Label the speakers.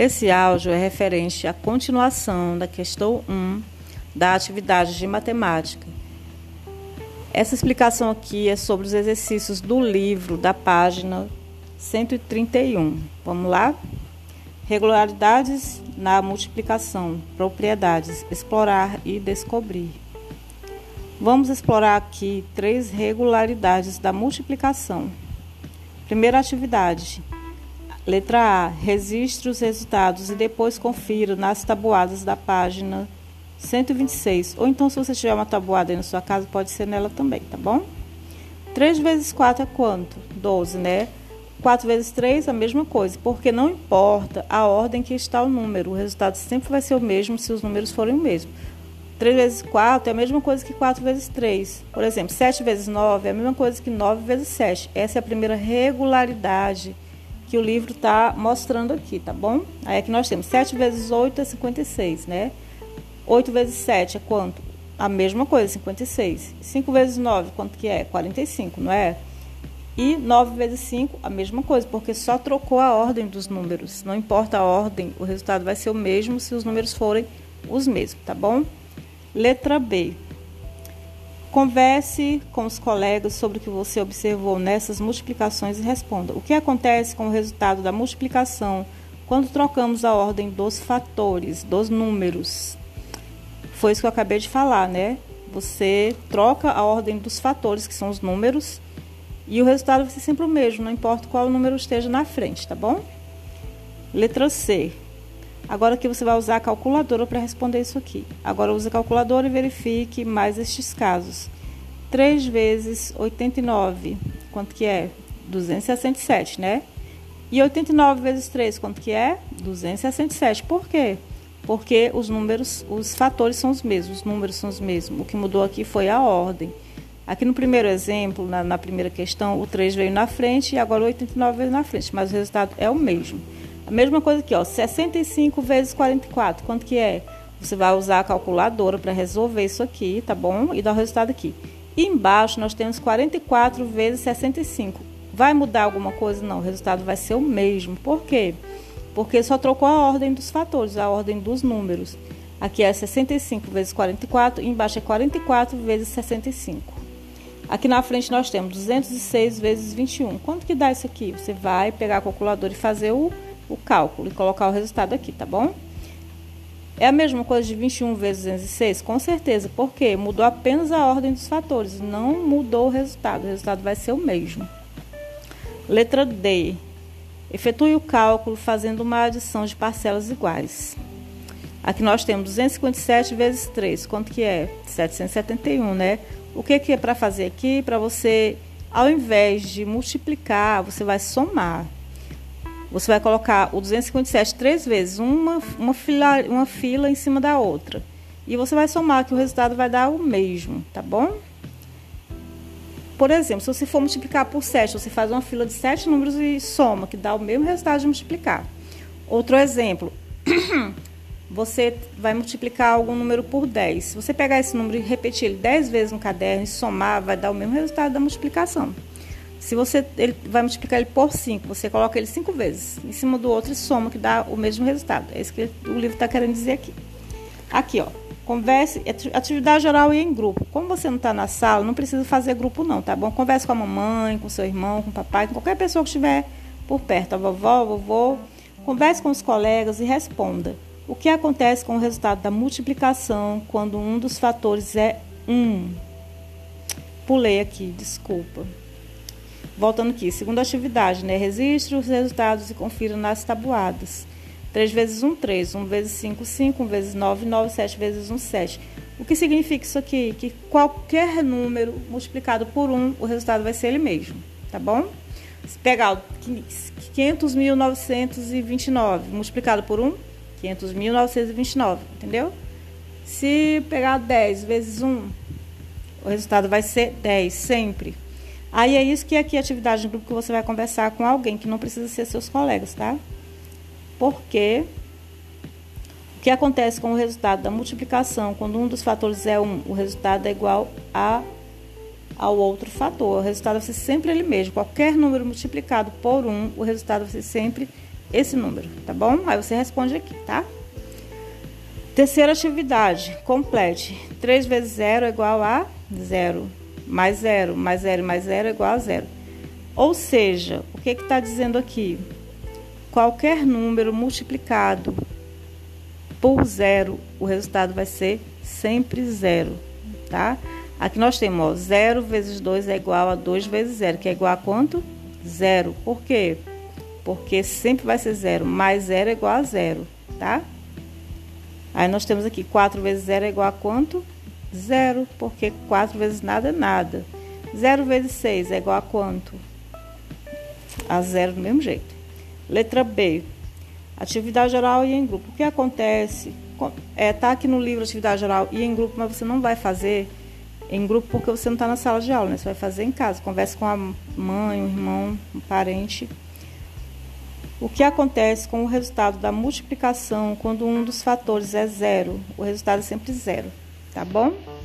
Speaker 1: Esse áudio é referente à continuação da questão 1 da atividade de matemática. Essa explicação aqui é sobre os exercícios do livro da página 131. Vamos lá? Regularidades na multiplicação, propriedades, explorar e descobrir. Vamos explorar aqui três regularidades da multiplicação. Primeira atividade. Letra A. Registre os resultados e depois confira nas tabuadas da página 126. Ou então, se você tiver uma tabuada aí na sua casa, pode ser nela também, tá bom? 3 vezes 4 é quanto? 12, né? 4 vezes 3 a mesma coisa, porque não importa a ordem que está o número, o resultado sempre vai ser o mesmo se os números forem o mesmo. 3 vezes 4 é a mesma coisa que 4 vezes 3. Por exemplo, 7 vezes 9 é a mesma coisa que 9 vezes 7. Essa é a primeira regularidade que o livro está mostrando aqui, tá bom? Aí aqui nós temos 7 vezes 8 é 56, né? 8 vezes 7 é quanto? A mesma coisa, 56. 5 vezes 9, quanto que é? 45, não é? E 9 vezes 5, a mesma coisa, porque só trocou a ordem dos números. Não importa a ordem, o resultado vai ser o mesmo se os números forem os mesmos, tá bom? Letra B. Converse com os colegas sobre o que você observou nessas multiplicações e responda. O que acontece com o resultado da multiplicação quando trocamos a ordem dos fatores, dos números? Foi isso que eu acabei de falar, né? Você troca a ordem dos fatores, que são os números, e o resultado vai ser sempre o mesmo, não importa qual número esteja na frente, tá bom? Letra C. Agora aqui você vai usar a calculadora para responder isso aqui. Agora use a calculadora e verifique mais estes casos. 3 vezes 89, quanto que é? 267, né? E 89 vezes 3, quanto que é? 267. Por quê? Porque os números, os fatores são os mesmos, os números são os mesmos. O que mudou aqui foi a ordem. Aqui no primeiro exemplo, na, na primeira questão, o 3 veio na frente e agora o 89 veio na frente, mas o resultado é o mesmo. A mesma coisa aqui, ó, 65 vezes 44, quanto que é? Você vai usar a calculadora para resolver isso aqui, tá bom? E dar o resultado aqui. E embaixo nós temos 44 vezes 65. Vai mudar alguma coisa? Não, o resultado vai ser o mesmo. Por quê? Porque só trocou a ordem dos fatores, a ordem dos números. Aqui é 65 vezes 44 e embaixo é 44 vezes 65. Aqui na frente nós temos 206 vezes 21. Quanto que dá isso aqui? Você vai pegar a calculadora e fazer o o cálculo e colocar o resultado aqui, tá bom? É a mesma coisa de 21 vezes 206? Com certeza, porque mudou apenas a ordem dos fatores, não mudou o resultado, o resultado vai ser o mesmo. Letra D. Efetue o cálculo fazendo uma adição de parcelas iguais. Aqui nós temos 257 vezes 3, quanto que é? 771, né? O que, que é para fazer aqui? Para você, ao invés de multiplicar, você vai somar. Você vai colocar o 257 três vezes, uma, uma, fila, uma fila em cima da outra. E você vai somar que o resultado vai dar o mesmo, tá bom? Por exemplo, se você for multiplicar por 7, você faz uma fila de 7 números e soma, que dá o mesmo resultado de multiplicar. Outro exemplo, você vai multiplicar algum número por 10. Se você pegar esse número e repetir ele 10 vezes no caderno e somar, vai dar o mesmo resultado da multiplicação. Se você ele vai multiplicar ele por 5, você coloca ele 5 vezes em cima do outro e soma, que dá o mesmo resultado. É isso que o livro está querendo dizer aqui. Aqui, ó. Converse, atividade oral e em grupo. Como você não está na sala, não precisa fazer grupo não, tá bom? Converse com a mamãe, com seu irmão, com o papai, com qualquer pessoa que estiver por perto, a vovó, a vovô. Converse com os colegas e responda. O que acontece com o resultado da multiplicação quando um dos fatores é 1? Um? Pulei aqui, desculpa. Voltando aqui, segunda atividade, né? Registre os resultados e confira nas tabuadas. 3 vezes 1, 3. 1 vezes 5, 5. 1 vezes 9, 9. 7 vezes 1, 7. O que significa isso aqui? Que qualquer número multiplicado por 1, o resultado vai ser ele mesmo, tá bom? Se pegar 500.929 multiplicado por 1, 500.929, entendeu? Se pegar 10 vezes 1, o resultado vai ser 10 sempre. Aí é isso que aqui é atividade de grupo que você vai conversar com alguém que não precisa ser seus colegas, tá? Porque o que acontece com o resultado da multiplicação, quando um dos fatores é 1, o resultado é igual a, ao outro fator. O resultado vai ser sempre ele mesmo. Qualquer número multiplicado por 1, o resultado vai ser sempre esse número, tá bom? Aí você responde aqui, tá? Terceira atividade, complete. 3 vezes 0 é igual a 0. Mais 0, mais 0, mais 0 é igual a 0. Ou seja, o que está dizendo aqui? Qualquer número multiplicado por zero, o resultado vai ser sempre zero, tá? Aqui nós temos, ó, 0 vezes 2 é igual a 2 vezes 0, que é igual a quanto? Zero. Por quê? Porque sempre vai ser zero, mais zero é igual a zero, tá? Aí nós temos aqui 4 vezes 0 é igual a quanto? Zero, porque 4 vezes nada é nada. 0 vezes 6 é igual a quanto? A zero do mesmo jeito. Letra B. Atividade geral e em grupo. O que acontece? É, tá aqui no livro atividade geral e em grupo, mas você não vai fazer em grupo porque você não está na sala de aula, né? Você vai fazer em casa. Converse com a mãe, o irmão, um parente. O que acontece com o resultado da multiplicação quando um dos fatores é zero? O resultado é sempre zero, tá bom?